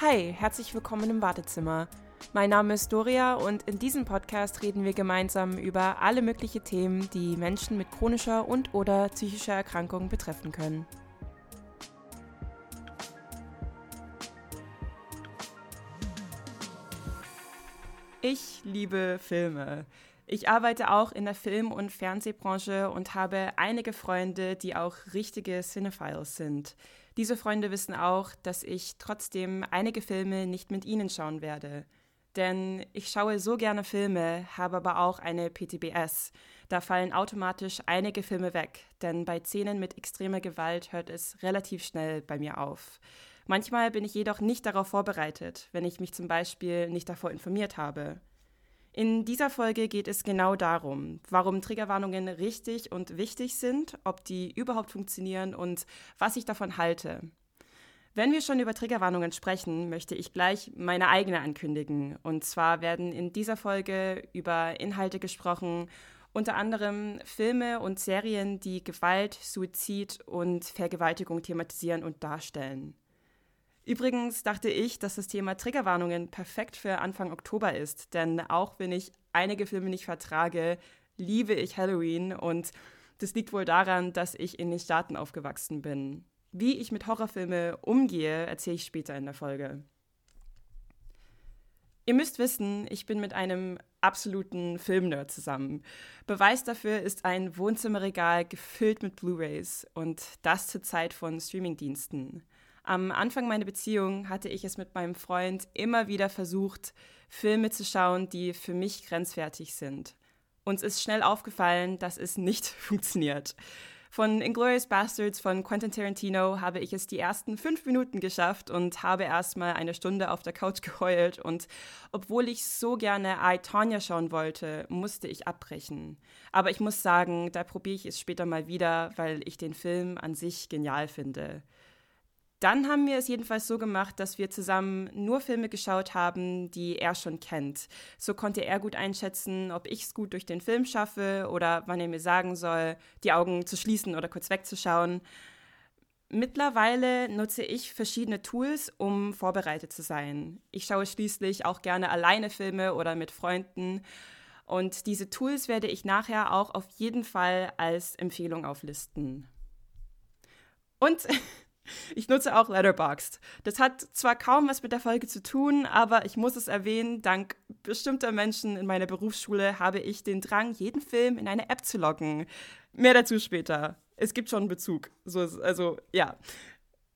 Hi, herzlich willkommen im Wartezimmer. Mein Name ist Doria und in diesem Podcast reden wir gemeinsam über alle möglichen Themen, die Menschen mit chronischer und/oder psychischer Erkrankung betreffen können. Ich liebe Filme. Ich arbeite auch in der Film- und Fernsehbranche und habe einige Freunde, die auch richtige Cinephiles sind. Diese Freunde wissen auch, dass ich trotzdem einige Filme nicht mit ihnen schauen werde. Denn ich schaue so gerne Filme, habe aber auch eine PTBS. Da fallen automatisch einige Filme weg, denn bei Szenen mit extremer Gewalt hört es relativ schnell bei mir auf. Manchmal bin ich jedoch nicht darauf vorbereitet, wenn ich mich zum Beispiel nicht davor informiert habe. In dieser Folge geht es genau darum, warum Triggerwarnungen richtig und wichtig sind, ob die überhaupt funktionieren und was ich davon halte. Wenn wir schon über Triggerwarnungen sprechen, möchte ich gleich meine eigene ankündigen. Und zwar werden in dieser Folge über Inhalte gesprochen, unter anderem Filme und Serien, die Gewalt, Suizid und Vergewaltigung thematisieren und darstellen. Übrigens dachte ich, dass das Thema Triggerwarnungen perfekt für Anfang Oktober ist, denn auch wenn ich einige Filme nicht vertrage, liebe ich Halloween und das liegt wohl daran, dass ich in den Staaten aufgewachsen bin. Wie ich mit Horrorfilmen umgehe, erzähle ich später in der Folge. Ihr müsst wissen, ich bin mit einem absoluten Filmnerd zusammen. Beweis dafür ist ein Wohnzimmerregal gefüllt mit Blu-rays und das zur Zeit von Streamingdiensten. Am Anfang meiner Beziehung hatte ich es mit meinem Freund immer wieder versucht, Filme zu schauen, die für mich grenzwertig sind. Uns ist schnell aufgefallen, dass es nicht funktioniert. Von Inglourious Bastards von Quentin Tarantino habe ich es die ersten fünf Minuten geschafft und habe erstmal eine Stunde auf der Couch geheult. Und obwohl ich so gerne I, Tonya schauen wollte, musste ich abbrechen. Aber ich muss sagen, da probiere ich es später mal wieder, weil ich den Film an sich genial finde. Dann haben wir es jedenfalls so gemacht, dass wir zusammen nur Filme geschaut haben, die er schon kennt. So konnte er gut einschätzen, ob ich es gut durch den Film schaffe oder wann er mir sagen soll, die Augen zu schließen oder kurz wegzuschauen. Mittlerweile nutze ich verschiedene Tools, um vorbereitet zu sein. Ich schaue schließlich auch gerne alleine Filme oder mit Freunden. Und diese Tools werde ich nachher auch auf jeden Fall als Empfehlung auflisten. Und Ich nutze auch Letterboxd. Das hat zwar kaum was mit der Folge zu tun, aber ich muss es erwähnen, dank bestimmter Menschen in meiner Berufsschule habe ich den Drang, jeden Film in eine App zu loggen. Mehr dazu später. Es gibt schon einen Bezug. So, also, ja.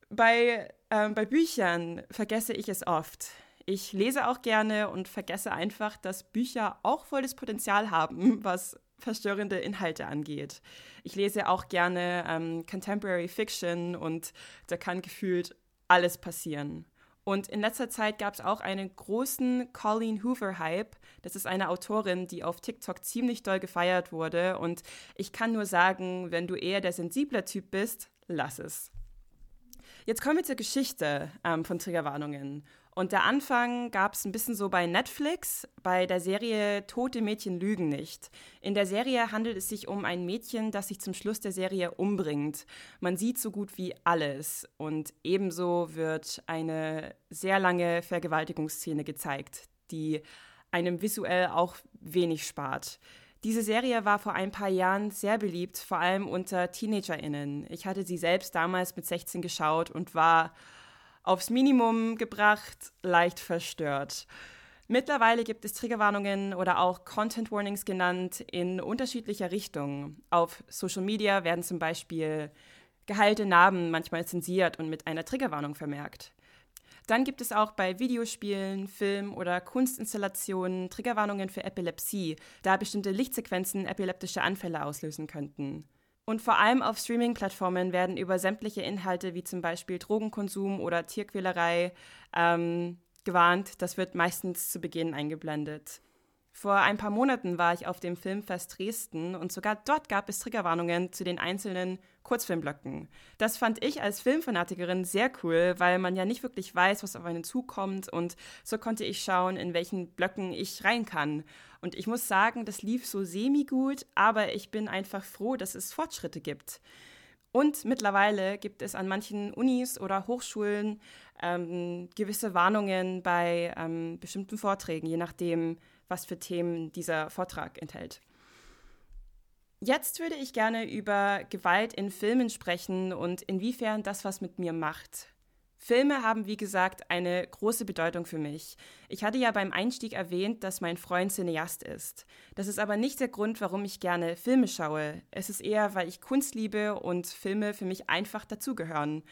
Bei, ähm, bei Büchern vergesse ich es oft. Ich lese auch gerne und vergesse einfach, dass Bücher auch volles Potenzial haben, was verstörende Inhalte angeht. Ich lese auch gerne ähm, Contemporary Fiction und da kann gefühlt alles passieren. Und in letzter Zeit gab es auch einen großen Colleen Hoover-Hype. Das ist eine Autorin, die auf TikTok ziemlich doll gefeiert wurde. Und ich kann nur sagen, wenn du eher der sensible Typ bist, lass es. Jetzt kommen wir zur Geschichte ähm, von Triggerwarnungen. Und der Anfang gab es ein bisschen so bei Netflix, bei der Serie Tote Mädchen lügen nicht. In der Serie handelt es sich um ein Mädchen, das sich zum Schluss der Serie umbringt. Man sieht so gut wie alles. Und ebenso wird eine sehr lange Vergewaltigungsszene gezeigt, die einem visuell auch wenig spart. Diese Serie war vor ein paar Jahren sehr beliebt, vor allem unter TeenagerInnen. Ich hatte sie selbst damals mit 16 geschaut und war aufs Minimum gebracht, leicht verstört. Mittlerweile gibt es Triggerwarnungen oder auch Content Warnings genannt in unterschiedlicher Richtung. Auf Social Media werden zum Beispiel geheilte Narben manchmal zensiert und mit einer Triggerwarnung vermerkt. Dann gibt es auch bei Videospielen, Film- oder Kunstinstallationen Triggerwarnungen für Epilepsie, da bestimmte Lichtsequenzen epileptische Anfälle auslösen könnten. Und vor allem auf Streaming-Plattformen werden über sämtliche Inhalte wie zum Beispiel Drogenkonsum oder Tierquälerei ähm, gewarnt. Das wird meistens zu Beginn eingeblendet. Vor ein paar Monaten war ich auf dem Filmfest Dresden und sogar dort gab es Triggerwarnungen zu den einzelnen Kurzfilmblöcken. Das fand ich als Filmfanatikerin sehr cool, weil man ja nicht wirklich weiß, was auf einen zukommt und so konnte ich schauen, in welchen Blöcken ich rein kann. Und ich muss sagen, das lief so semi gut, aber ich bin einfach froh, dass es Fortschritte gibt. Und mittlerweile gibt es an manchen Unis oder Hochschulen ähm, gewisse Warnungen bei ähm, bestimmten Vorträgen, je nachdem, was für Themen dieser Vortrag enthält. Jetzt würde ich gerne über Gewalt in Filmen sprechen und inwiefern das was mit mir macht. Filme haben, wie gesagt, eine große Bedeutung für mich. Ich hatte ja beim Einstieg erwähnt, dass mein Freund Cineast ist. Das ist aber nicht der Grund, warum ich gerne Filme schaue. Es ist eher, weil ich Kunst liebe und Filme für mich einfach dazugehören.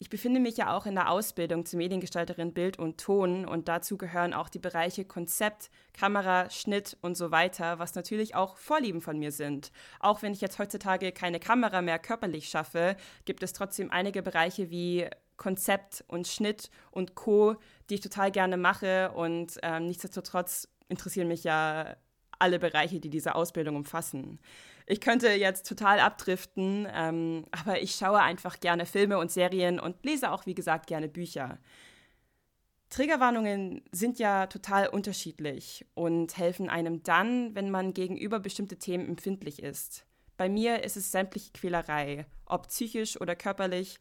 Ich befinde mich ja auch in der Ausbildung zur Mediengestalterin Bild und Ton und dazu gehören auch die Bereiche Konzept, Kamera, Schnitt und so weiter, was natürlich auch Vorlieben von mir sind. Auch wenn ich jetzt heutzutage keine Kamera mehr körperlich schaffe, gibt es trotzdem einige Bereiche wie Konzept und Schnitt und Co., die ich total gerne mache und ähm, nichtsdestotrotz interessieren mich ja alle Bereiche, die diese Ausbildung umfassen. Ich könnte jetzt total abdriften, ähm, aber ich schaue einfach gerne Filme und Serien und lese auch, wie gesagt, gerne Bücher. Triggerwarnungen sind ja total unterschiedlich und helfen einem dann, wenn man gegenüber bestimmte Themen empfindlich ist. Bei mir ist es sämtliche Quälerei, ob psychisch oder körperlich.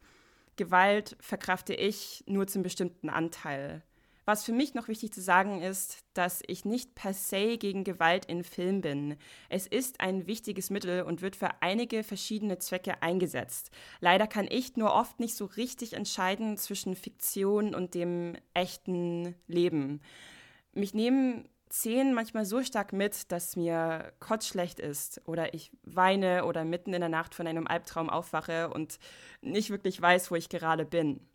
Gewalt verkrafte ich nur zum bestimmten Anteil. Was für mich noch wichtig zu sagen ist, dass ich nicht per se gegen Gewalt in Film bin. Es ist ein wichtiges Mittel und wird für einige verschiedene Zwecke eingesetzt. Leider kann ich nur oft nicht so richtig entscheiden zwischen Fiktion und dem echten Leben. Mich nehmen Szenen manchmal so stark mit, dass mir kotzschlecht ist oder ich weine oder mitten in der Nacht von einem Albtraum aufwache und nicht wirklich weiß, wo ich gerade bin.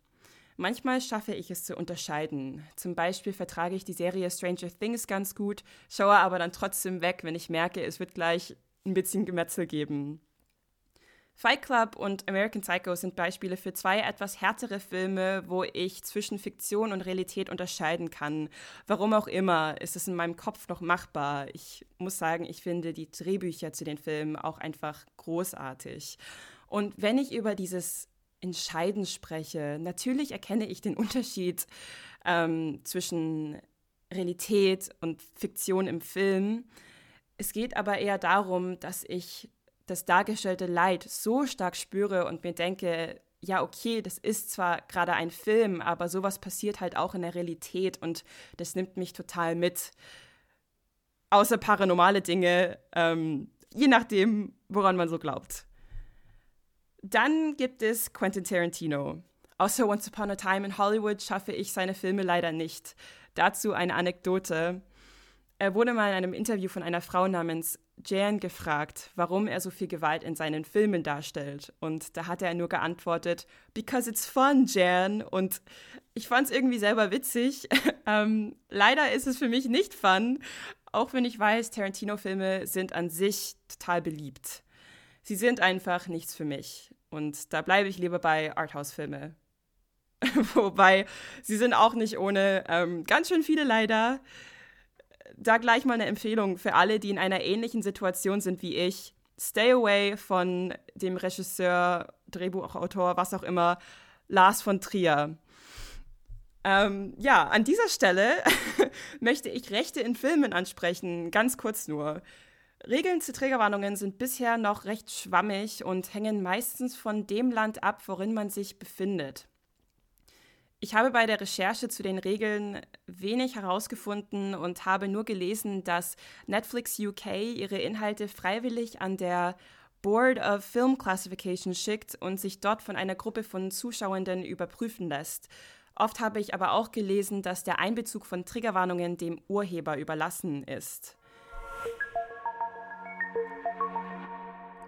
Manchmal schaffe ich es zu unterscheiden. Zum Beispiel vertrage ich die Serie Stranger Things ganz gut, schaue aber dann trotzdem weg, wenn ich merke, es wird gleich ein bisschen Gemetzel geben. Fight Club und American Psycho sind Beispiele für zwei etwas härtere Filme, wo ich zwischen Fiktion und Realität unterscheiden kann. Warum auch immer, ist es in meinem Kopf noch machbar. Ich muss sagen, ich finde die Drehbücher zu den Filmen auch einfach großartig. Und wenn ich über dieses Entscheiden spreche. Natürlich erkenne ich den Unterschied ähm, zwischen Realität und Fiktion im Film. Es geht aber eher darum, dass ich das dargestellte Leid so stark spüre und mir denke, ja, okay, das ist zwar gerade ein Film, aber sowas passiert halt auch in der Realität und das nimmt mich total mit. Außer paranormale Dinge, ähm, je nachdem, woran man so glaubt. Dann gibt es Quentin Tarantino. Außer Once Upon a Time in Hollywood schaffe ich seine Filme leider nicht. Dazu eine Anekdote. Er wurde mal in einem Interview von einer Frau namens Jan gefragt, warum er so viel Gewalt in seinen Filmen darstellt. Und da hat er nur geantwortet, because it's fun, Jan. Und ich fand es irgendwie selber witzig. ähm, leider ist es für mich nicht fun, auch wenn ich weiß, Tarantino-Filme sind an sich total beliebt sie sind einfach nichts für mich. Und da bleibe ich lieber bei Arthouse-Filme. Wobei, sie sind auch nicht ohne ähm, ganz schön viele leider. Da gleich mal eine Empfehlung für alle, die in einer ähnlichen Situation sind wie ich. Stay away von dem Regisseur, Drehbuchautor, was auch immer, Lars von Trier. Ähm, ja, an dieser Stelle möchte ich Rechte in Filmen ansprechen, ganz kurz nur. Regeln zu Trägerwarnungen sind bisher noch recht schwammig und hängen meistens von dem Land ab, worin man sich befindet. Ich habe bei der Recherche zu den Regeln wenig herausgefunden und habe nur gelesen, dass Netflix UK ihre Inhalte freiwillig an der Board of Film Classification schickt und sich dort von einer Gruppe von Zuschauenden überprüfen lässt. Oft habe ich aber auch gelesen, dass der Einbezug von Triggerwarnungen dem Urheber überlassen ist.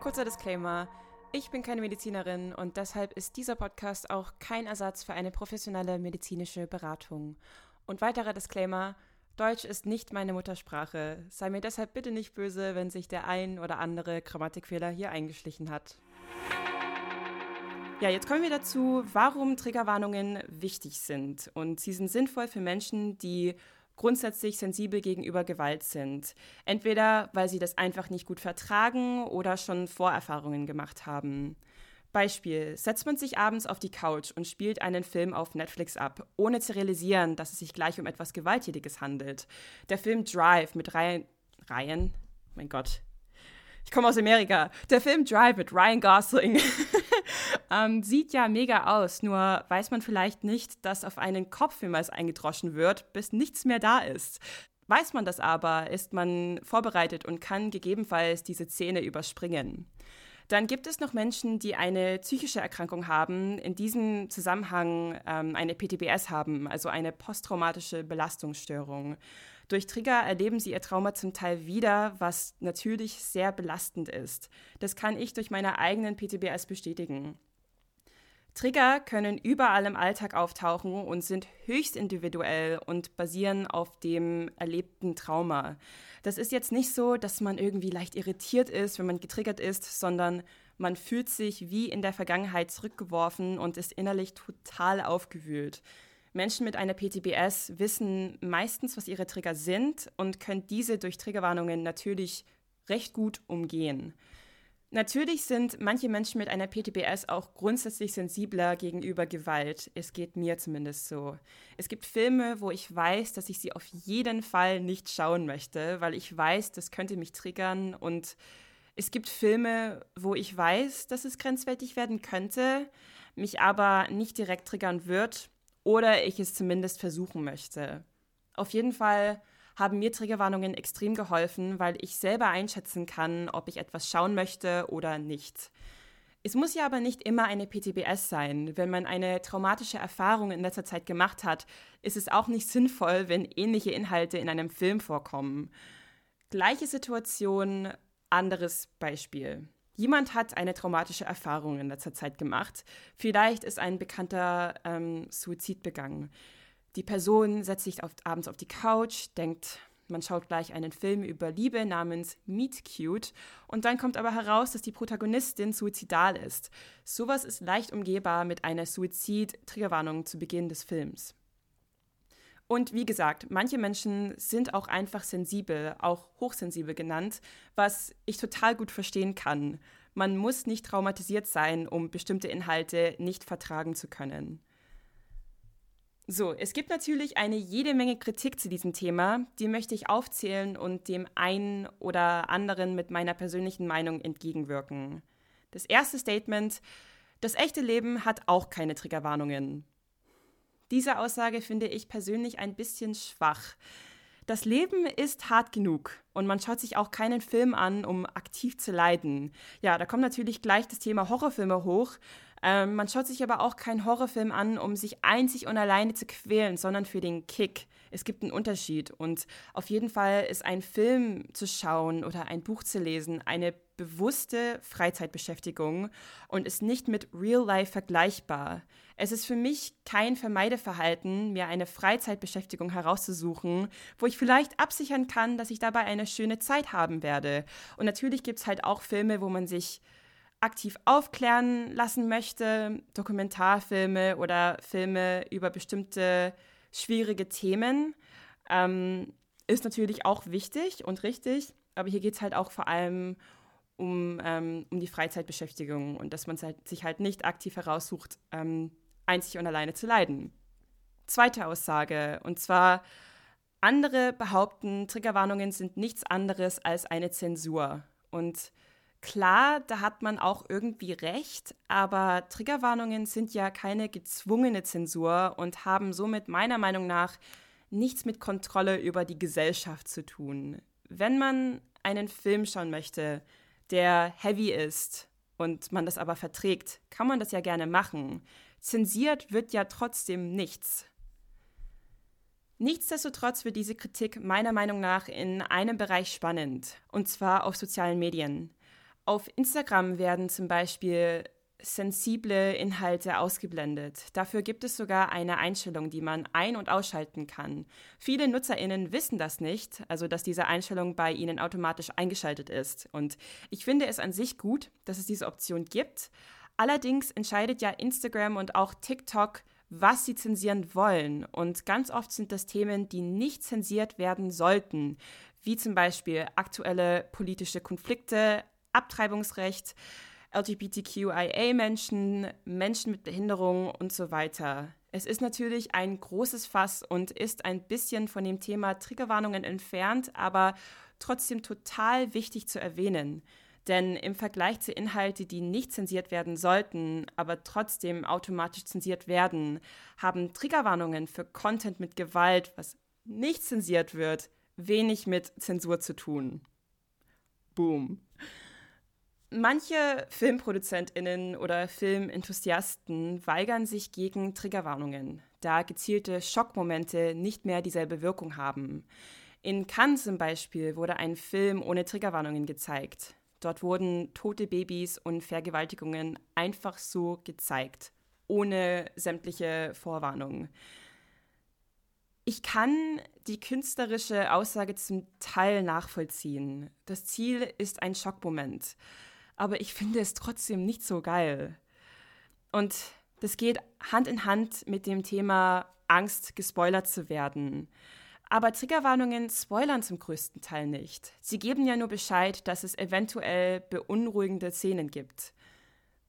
Kurzer Disclaimer. Ich bin keine Medizinerin und deshalb ist dieser Podcast auch kein Ersatz für eine professionelle medizinische Beratung. Und weiterer Disclaimer. Deutsch ist nicht meine Muttersprache. Sei mir deshalb bitte nicht böse, wenn sich der ein oder andere Grammatikfehler hier eingeschlichen hat. Ja, jetzt kommen wir dazu, warum Triggerwarnungen wichtig sind. Und sie sind sinnvoll für Menschen, die grundsätzlich sensibel gegenüber Gewalt sind. Entweder weil sie das einfach nicht gut vertragen oder schon Vorerfahrungen gemacht haben. Beispiel, setzt man sich abends auf die Couch und spielt einen Film auf Netflix ab, ohne zu realisieren, dass es sich gleich um etwas Gewalttätiges handelt. Der Film Drive mit Ryan, Ryan, mein Gott, ich komme aus Amerika. Der Film Drive mit Ryan Gosling ähm, sieht ja mega aus, nur weiß man vielleicht nicht, dass auf einen Kopf es eingedroschen wird, bis nichts mehr da ist. Weiß man das aber, ist man vorbereitet und kann gegebenenfalls diese Szene überspringen. Dann gibt es noch Menschen, die eine psychische Erkrankung haben, in diesem Zusammenhang ähm, eine PTBS haben, also eine posttraumatische Belastungsstörung. Durch Trigger erleben sie ihr Trauma zum Teil wieder, was natürlich sehr belastend ist. Das kann ich durch meine eigenen PTBS bestätigen. Trigger können überall im Alltag auftauchen und sind höchst individuell und basieren auf dem erlebten Trauma. Das ist jetzt nicht so, dass man irgendwie leicht irritiert ist, wenn man getriggert ist, sondern man fühlt sich wie in der Vergangenheit zurückgeworfen und ist innerlich total aufgewühlt. Menschen mit einer PTBS wissen meistens, was ihre Trigger sind und können diese durch Triggerwarnungen natürlich recht gut umgehen. Natürlich sind manche Menschen mit einer PTBS auch grundsätzlich sensibler gegenüber Gewalt. Es geht mir zumindest so. Es gibt Filme, wo ich weiß, dass ich sie auf jeden Fall nicht schauen möchte, weil ich weiß, das könnte mich triggern. Und es gibt Filme, wo ich weiß, dass es grenzwertig werden könnte, mich aber nicht direkt triggern wird oder ich es zumindest versuchen möchte. Auf jeden Fall haben mir Triggerwarnungen extrem geholfen, weil ich selber einschätzen kann, ob ich etwas schauen möchte oder nicht. Es muss ja aber nicht immer eine PTBS sein. Wenn man eine traumatische Erfahrung in letzter Zeit gemacht hat, ist es auch nicht sinnvoll, wenn ähnliche Inhalte in einem Film vorkommen. Gleiche Situation, anderes Beispiel. Jemand hat eine traumatische Erfahrung in letzter Zeit gemacht. Vielleicht ist ein bekannter ähm, Suizid begangen. Die Person setzt sich auf, abends auf die Couch, denkt, man schaut gleich einen Film über Liebe namens Meet Cute und dann kommt aber heraus, dass die Protagonistin suizidal ist. Sowas ist leicht umgehbar mit einer Suizid-Triggerwarnung zu Beginn des Films. Und wie gesagt, manche Menschen sind auch einfach sensibel, auch hochsensibel genannt, was ich total gut verstehen kann. Man muss nicht traumatisiert sein, um bestimmte Inhalte nicht vertragen zu können. So, es gibt natürlich eine jede Menge Kritik zu diesem Thema, die möchte ich aufzählen und dem einen oder anderen mit meiner persönlichen Meinung entgegenwirken. Das erste Statement, das echte Leben hat auch keine Triggerwarnungen. Diese Aussage finde ich persönlich ein bisschen schwach. Das Leben ist hart genug und man schaut sich auch keinen Film an, um aktiv zu leiden. Ja, da kommt natürlich gleich das Thema Horrorfilme hoch, ähm, man schaut sich aber auch keinen Horrorfilm an, um sich einzig und alleine zu quälen, sondern für den Kick. Es gibt einen Unterschied. Und auf jeden Fall ist ein Film zu schauen oder ein Buch zu lesen eine bewusste Freizeitbeschäftigung und ist nicht mit Real Life vergleichbar. Es ist für mich kein Vermeideverhalten, mir eine Freizeitbeschäftigung herauszusuchen, wo ich vielleicht absichern kann, dass ich dabei eine schöne Zeit haben werde. Und natürlich gibt es halt auch Filme, wo man sich aktiv aufklären lassen möchte, Dokumentarfilme oder Filme über bestimmte schwierige Themen, ähm, ist natürlich auch wichtig und richtig. Aber hier geht es halt auch vor allem um, ähm, um die Freizeitbeschäftigung und dass man halt, sich halt nicht aktiv heraussucht, ähm, einzig und alleine zu leiden. Zweite Aussage, und zwar, andere behaupten, Triggerwarnungen sind nichts anderes als eine Zensur. Und Klar, da hat man auch irgendwie recht, aber Triggerwarnungen sind ja keine gezwungene Zensur und haben somit meiner Meinung nach nichts mit Kontrolle über die Gesellschaft zu tun. Wenn man einen Film schauen möchte, der heavy ist und man das aber verträgt, kann man das ja gerne machen. Zensiert wird ja trotzdem nichts. Nichtsdestotrotz wird diese Kritik meiner Meinung nach in einem Bereich spannend, und zwar auf sozialen Medien. Auf Instagram werden zum Beispiel sensible Inhalte ausgeblendet. Dafür gibt es sogar eine Einstellung, die man ein- und ausschalten kann. Viele Nutzerinnen wissen das nicht, also dass diese Einstellung bei ihnen automatisch eingeschaltet ist. Und ich finde es an sich gut, dass es diese Option gibt. Allerdings entscheidet ja Instagram und auch TikTok, was sie zensieren wollen. Und ganz oft sind das Themen, die nicht zensiert werden sollten, wie zum Beispiel aktuelle politische Konflikte, Abtreibungsrecht, LGBTQIA-Menschen, Menschen mit Behinderung und so weiter. Es ist natürlich ein großes Fass und ist ein bisschen von dem Thema Triggerwarnungen entfernt, aber trotzdem total wichtig zu erwähnen. Denn im Vergleich zu Inhalten, die nicht zensiert werden sollten, aber trotzdem automatisch zensiert werden, haben Triggerwarnungen für Content mit Gewalt, was nicht zensiert wird, wenig mit Zensur zu tun. Boom. Manche Filmproduzentinnen oder Filmenthusiasten weigern sich gegen Triggerwarnungen, da gezielte Schockmomente nicht mehr dieselbe Wirkung haben. In Cannes zum Beispiel wurde ein Film ohne Triggerwarnungen gezeigt. Dort wurden tote Babys und Vergewaltigungen einfach so gezeigt, ohne sämtliche Vorwarnung. Ich kann die künstlerische Aussage zum Teil nachvollziehen. Das Ziel ist ein Schockmoment. Aber ich finde es trotzdem nicht so geil. Und das geht Hand in Hand mit dem Thema Angst, gespoilert zu werden. Aber Triggerwarnungen spoilern zum größten Teil nicht. Sie geben ja nur Bescheid, dass es eventuell beunruhigende Szenen gibt.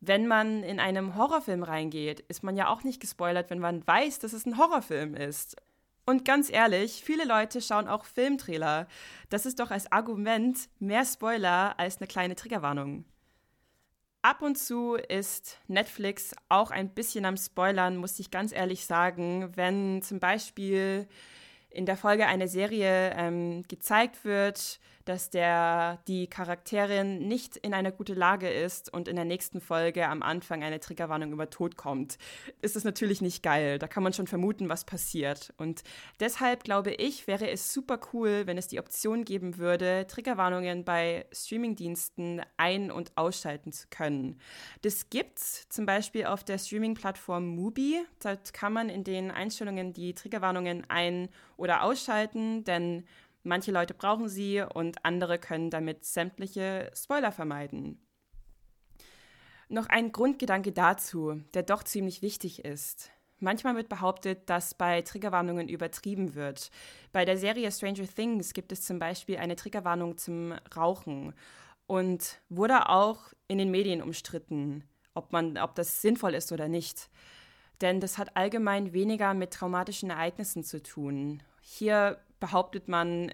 Wenn man in einem Horrorfilm reingeht, ist man ja auch nicht gespoilert, wenn man weiß, dass es ein Horrorfilm ist. Und ganz ehrlich, viele Leute schauen auch Filmtrailer. Das ist doch als Argument mehr Spoiler als eine kleine Triggerwarnung. Ab und zu ist Netflix auch ein bisschen am Spoilern, muss ich ganz ehrlich sagen, wenn zum Beispiel in der Folge eine Serie ähm, gezeigt wird, dass der, die Charakterin nicht in einer guten Lage ist und in der nächsten Folge am Anfang eine Triggerwarnung über Tod kommt, ist es natürlich nicht geil. Da kann man schon vermuten, was passiert. Und deshalb glaube ich, wäre es super cool, wenn es die Option geben würde, Triggerwarnungen bei Streamingdiensten ein- und ausschalten zu können. Das gibt's zum Beispiel auf der Streaming-Plattform Mubi. Dort kann man in den Einstellungen die Triggerwarnungen ein- oder ausschalten, denn Manche Leute brauchen sie und andere können damit sämtliche Spoiler vermeiden. Noch ein Grundgedanke dazu, der doch ziemlich wichtig ist. Manchmal wird behauptet, dass bei Triggerwarnungen übertrieben wird. Bei der Serie Stranger Things gibt es zum Beispiel eine Triggerwarnung zum Rauchen und wurde auch in den Medien umstritten, ob, man, ob das sinnvoll ist oder nicht. Denn das hat allgemein weniger mit traumatischen Ereignissen zu tun. Hier behauptet man,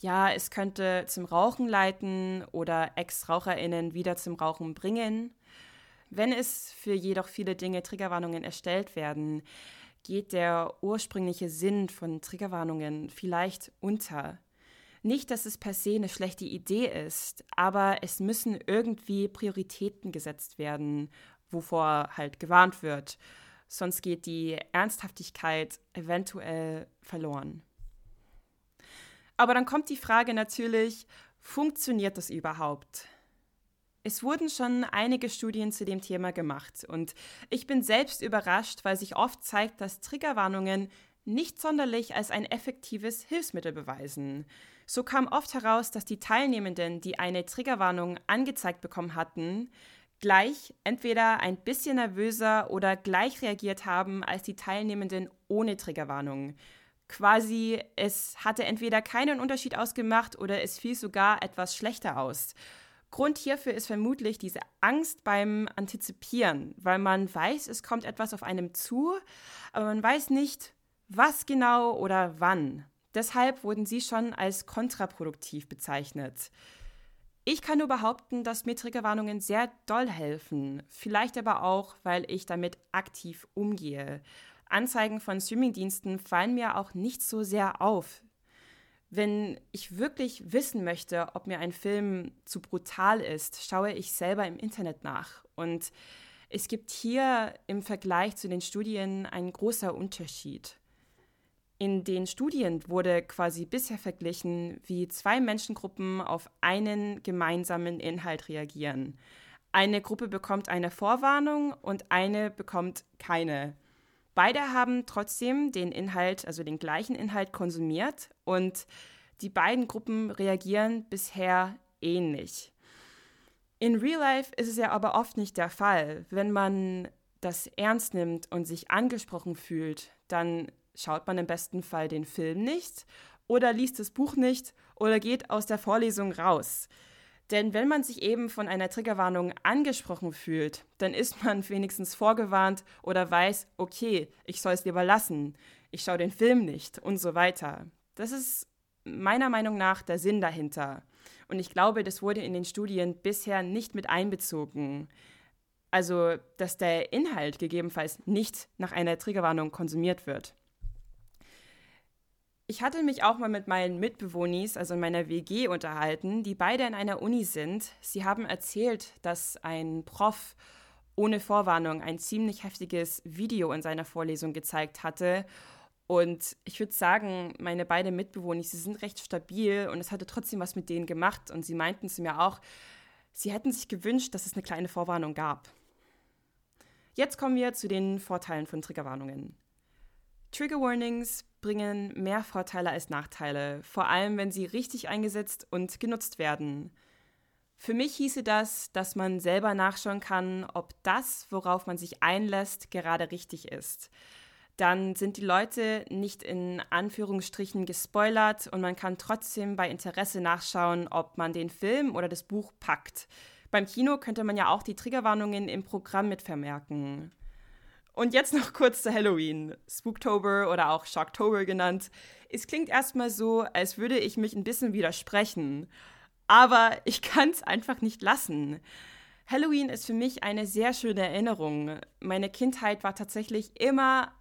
ja, es könnte zum Rauchen leiten oder Ex-RaucherInnen wieder zum Rauchen bringen. Wenn es für jedoch viele Dinge Triggerwarnungen erstellt werden, geht der ursprüngliche Sinn von Triggerwarnungen vielleicht unter. Nicht, dass es per se eine schlechte Idee ist, aber es müssen irgendwie Prioritäten gesetzt werden, wovor halt gewarnt wird. Sonst geht die Ernsthaftigkeit eventuell verloren. Aber dann kommt die Frage natürlich, funktioniert das überhaupt? Es wurden schon einige Studien zu dem Thema gemacht und ich bin selbst überrascht, weil sich oft zeigt, dass Triggerwarnungen nicht sonderlich als ein effektives Hilfsmittel beweisen. So kam oft heraus, dass die Teilnehmenden, die eine Triggerwarnung angezeigt bekommen hatten, gleich entweder ein bisschen nervöser oder gleich reagiert haben als die Teilnehmenden ohne Triggerwarnung quasi, es hatte entweder keinen Unterschied ausgemacht oder es fiel sogar etwas schlechter aus. Grund hierfür ist vermutlich diese Angst beim Antizipieren, weil man weiß, es kommt etwas auf einem zu, aber man weiß nicht, was genau oder wann. Deshalb wurden sie schon als kontraproduktiv bezeichnet. Ich kann nur behaupten, dass mir Triggerwarnungen sehr doll helfen, vielleicht aber auch, weil ich damit aktiv umgehe. Anzeigen von Streamingdiensten fallen mir auch nicht so sehr auf. Wenn ich wirklich wissen möchte, ob mir ein Film zu brutal ist, schaue ich selber im Internet nach. Und es gibt hier im Vergleich zu den Studien ein großer Unterschied. In den Studien wurde quasi bisher verglichen, wie zwei Menschengruppen auf einen gemeinsamen Inhalt reagieren. Eine Gruppe bekommt eine Vorwarnung und eine bekommt keine. Beide haben trotzdem den Inhalt, also den gleichen Inhalt konsumiert und die beiden Gruppen reagieren bisher ähnlich. In Real Life ist es ja aber oft nicht der Fall. Wenn man das ernst nimmt und sich angesprochen fühlt, dann schaut man im besten Fall den Film nicht oder liest das Buch nicht oder geht aus der Vorlesung raus. Denn wenn man sich eben von einer Triggerwarnung angesprochen fühlt, dann ist man wenigstens vorgewarnt oder weiß, okay, ich soll es lieber lassen, ich schaue den Film nicht und so weiter. Das ist meiner Meinung nach der Sinn dahinter. Und ich glaube, das wurde in den Studien bisher nicht mit einbezogen. Also, dass der Inhalt gegebenenfalls nicht nach einer Triggerwarnung konsumiert wird. Ich hatte mich auch mal mit meinen Mitbewohnis, also in meiner WG, unterhalten, die beide in einer Uni sind. Sie haben erzählt, dass ein Prof ohne Vorwarnung ein ziemlich heftiges Video in seiner Vorlesung gezeigt hatte. Und ich würde sagen, meine beiden Mitbewohner, sie sind recht stabil und es hatte trotzdem was mit denen gemacht. Und sie meinten zu mir auch, sie hätten sich gewünscht, dass es eine kleine Vorwarnung gab. Jetzt kommen wir zu den Vorteilen von Triggerwarnungen. Trigger Warnings bringen mehr Vorteile als Nachteile, vor allem wenn sie richtig eingesetzt und genutzt werden. Für mich hieße das, dass man selber nachschauen kann, ob das, worauf man sich einlässt, gerade richtig ist. Dann sind die Leute nicht in Anführungsstrichen gespoilert und man kann trotzdem bei Interesse nachschauen, ob man den Film oder das Buch packt. Beim Kino könnte man ja auch die Triggerwarnungen im Programm mitvermerken. Und jetzt noch kurz zu Halloween, Spooktober oder auch Shocktober genannt. Es klingt erstmal so, als würde ich mich ein bisschen widersprechen. Aber ich kann es einfach nicht lassen. Halloween ist für mich eine sehr schöne Erinnerung. Meine Kindheit war tatsächlich immer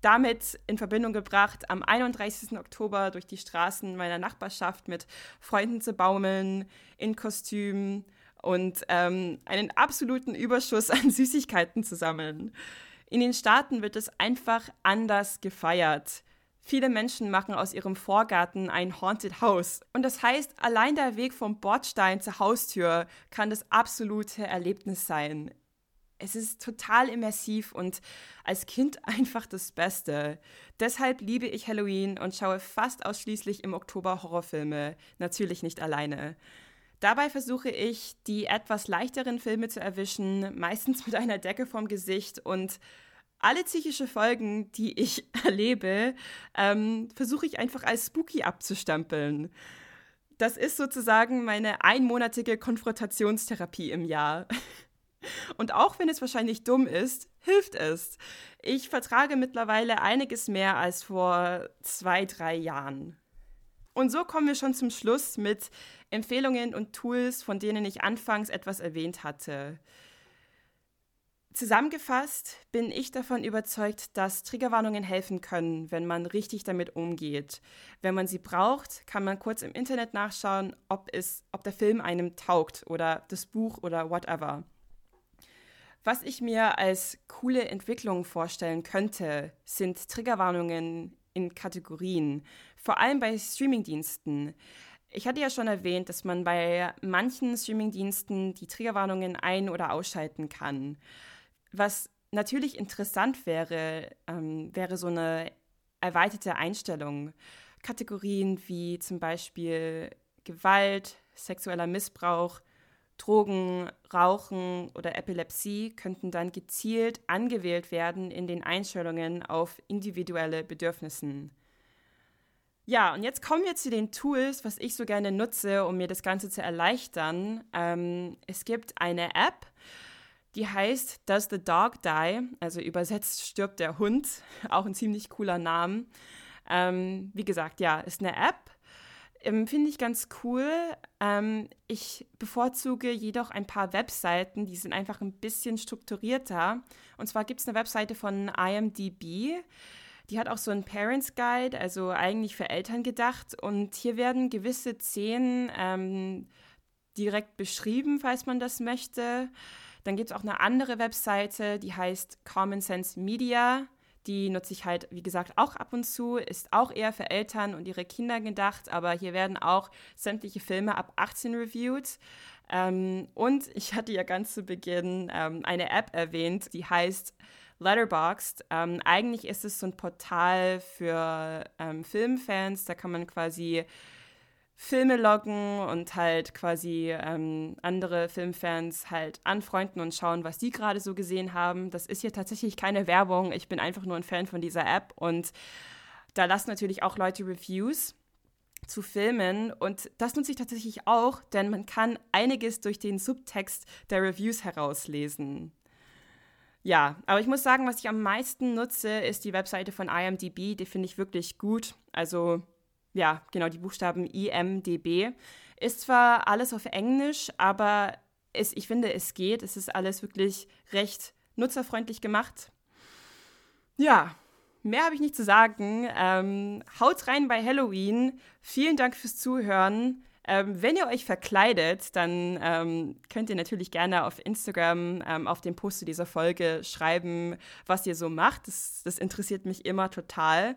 damit in Verbindung gebracht, am 31. Oktober durch die Straßen meiner Nachbarschaft mit Freunden zu baumeln, in Kostümen und ähm, einen absoluten Überschuss an Süßigkeiten zu sammeln. In den Staaten wird es einfach anders gefeiert. Viele Menschen machen aus ihrem Vorgarten ein Haunted House. Und das heißt, allein der Weg vom Bordstein zur Haustür kann das absolute Erlebnis sein. Es ist total immersiv und als Kind einfach das Beste. Deshalb liebe ich Halloween und schaue fast ausschließlich im Oktober Horrorfilme, natürlich nicht alleine. Dabei versuche ich, die etwas leichteren Filme zu erwischen, meistens mit einer Decke vorm Gesicht und alle psychische Folgen, die ich erlebe, ähm, versuche ich einfach als spooky abzustempeln. Das ist sozusagen meine einmonatige Konfrontationstherapie im Jahr. Und auch wenn es wahrscheinlich dumm ist, hilft es. Ich vertrage mittlerweile einiges mehr als vor zwei, drei Jahren. Und so kommen wir schon zum Schluss mit Empfehlungen und Tools, von denen ich anfangs etwas erwähnt hatte. Zusammengefasst bin ich davon überzeugt, dass Triggerwarnungen helfen können, wenn man richtig damit umgeht. Wenn man sie braucht, kann man kurz im Internet nachschauen, ob, es, ob der Film einem taugt oder das Buch oder whatever. Was ich mir als coole Entwicklung vorstellen könnte, sind Triggerwarnungen in Kategorien, vor allem bei Streamingdiensten. Ich hatte ja schon erwähnt, dass man bei manchen Streamingdiensten die Triggerwarnungen ein- oder ausschalten kann. Was natürlich interessant wäre, ähm, wäre so eine erweiterte Einstellung. Kategorien wie zum Beispiel Gewalt, sexueller Missbrauch, Drogen, Rauchen oder Epilepsie könnten dann gezielt angewählt werden in den Einstellungen auf individuelle Bedürfnissen. Ja, und jetzt kommen wir zu den Tools, was ich so gerne nutze, um mir das Ganze zu erleichtern. Ähm, es gibt eine App, die heißt Does the Dog Die? Also übersetzt stirbt der Hund. Auch ein ziemlich cooler Name. Ähm, wie gesagt, ja, ist eine App. Ähm, Finde ich ganz cool. Ähm, ich bevorzuge jedoch ein paar Webseiten, die sind einfach ein bisschen strukturierter. Und zwar gibt es eine Webseite von IMDb. Die hat auch so einen Parents Guide, also eigentlich für Eltern gedacht. Und hier werden gewisse Szenen ähm, direkt beschrieben, falls man das möchte. Dann gibt es auch eine andere Webseite, die heißt Common Sense Media. Die nutze ich halt, wie gesagt, auch ab und zu. Ist auch eher für Eltern und ihre Kinder gedacht, aber hier werden auch sämtliche Filme ab 18 reviewed. Ähm, und ich hatte ja ganz zu Beginn ähm, eine App erwähnt, die heißt Letterboxd. Ähm, eigentlich ist es so ein Portal für ähm, Filmfans. Da kann man quasi Filme loggen und halt quasi ähm, andere Filmfans halt anfreunden und schauen, was die gerade so gesehen haben. Das ist hier tatsächlich keine Werbung. Ich bin einfach nur ein Fan von dieser App und da lassen natürlich auch Leute Reviews zu Filmen und das nutze ich tatsächlich auch, denn man kann einiges durch den Subtext der Reviews herauslesen. Ja, aber ich muss sagen, was ich am meisten nutze, ist die Webseite von IMDb. Die finde ich wirklich gut. Also ja, genau, die Buchstaben IMDB. Ist zwar alles auf Englisch, aber es, ich finde, es geht. Es ist alles wirklich recht nutzerfreundlich gemacht. Ja, mehr habe ich nicht zu sagen. Ähm, haut rein bei Halloween. Vielen Dank fürs Zuhören. Ähm, wenn ihr euch verkleidet, dann ähm, könnt ihr natürlich gerne auf Instagram ähm, auf dem Post zu dieser Folge schreiben, was ihr so macht. Das, das interessiert mich immer total.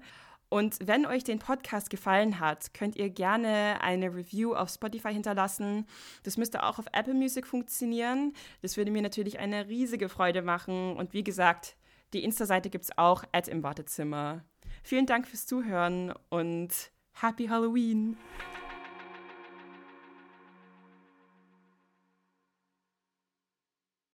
Und wenn euch den Podcast gefallen hat, könnt ihr gerne eine Review auf Spotify hinterlassen. Das müsste auch auf Apple Music funktionieren. Das würde mir natürlich eine riesige Freude machen. Und wie gesagt, die Insta-Seite gibt es auch at im Wartezimmer. Vielen Dank fürs Zuhören und Happy Halloween!